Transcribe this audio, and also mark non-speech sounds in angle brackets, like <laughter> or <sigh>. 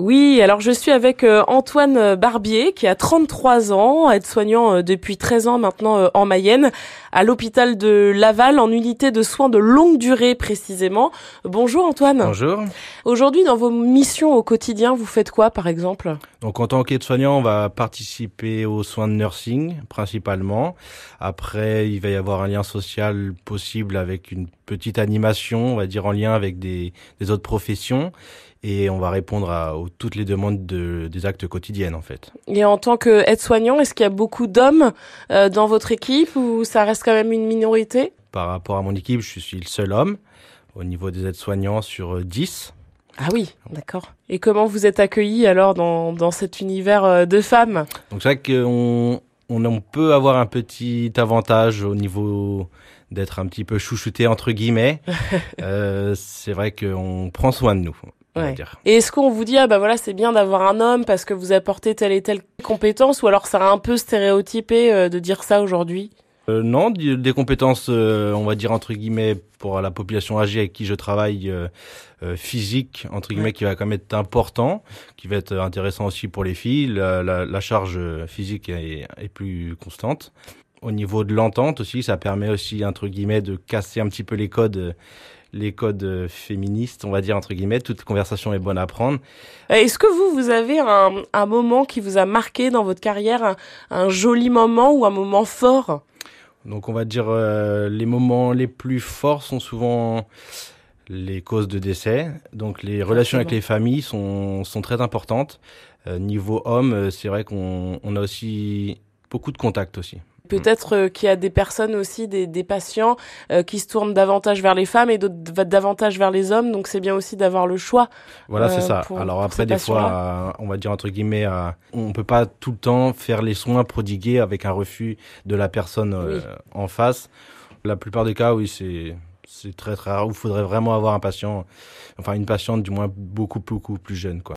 Oui, alors je suis avec euh, Antoine Barbier qui a 33 ans, aide-soignant euh, depuis 13 ans maintenant euh, en Mayenne, à l'hôpital de Laval en unité de soins de longue durée précisément. Bonjour Antoine. Bonjour. Aujourd'hui dans vos missions au quotidien, vous faites quoi par exemple? Donc en tant qu'aide-soignant, on va participer aux soins de nursing principalement. Après, il va y avoir un lien social possible avec une petite animation, on va dire en lien avec des, des autres professions et on va répondre à, toutes les demandes de, des actes quotidiens en fait. Et en tant qu'aide-soignant, est-ce qu'il y a beaucoup d'hommes euh, dans votre équipe ou ça reste quand même une minorité? Par rapport à mon équipe, je suis le seul homme au niveau des aides-soignants sur 10. Ah oui, d'accord. Et comment vous êtes accueilli alors dans, dans cet univers euh, de femmes? Donc c'est vrai qu'on on, on peut avoir un petit avantage au niveau d'être un petit peu chouchouté entre guillemets. <laughs> euh, c'est vrai qu'on prend soin de nous. Ouais. Et est-ce qu'on vous dit ah bah voilà c'est bien d'avoir un homme parce que vous apportez telle et telle compétence ou alors ça a un peu stéréotypé euh, de dire ça aujourd'hui? Euh, Non, des compétences euh, on va dire entre guillemets pour la population âgée avec qui je travaille euh, physique entre guillemets qui va quand même être important, qui va être intéressant aussi pour les filles. La, la, la charge physique est, est plus constante au niveau de l'entente aussi, ça permet aussi entre guillemets de casser un petit peu les codes les codes féministes, on va dire entre guillemets. Toute conversation est bonne à prendre. Est-ce que vous, vous avez un, un, moment qui vous a marqué dans votre carrière, un, un joli moment ou un moment fort? Donc on va dire euh, les moments les plus forts sont souvent les causes de décès. Donc les relations avec les familles sont, sont très importantes. Euh, niveau homme, c'est vrai qu'on on a aussi beaucoup de contacts aussi. Peut-être euh, qu'il y a des personnes aussi, des, des patients euh, qui se tournent davantage vers les femmes et d'autres davantage vers les hommes. Donc c'est bien aussi d'avoir le choix. Voilà, euh, c'est ça. Alors après, des fois, on va dire entre guillemets, on peut pas tout le temps faire les soins prodigués avec un refus de la personne oui. en face. La plupart des cas, oui, c'est c'est très très rare. Il faudrait vraiment avoir un patient, enfin une patiente du moins beaucoup beaucoup plus jeune, quoi.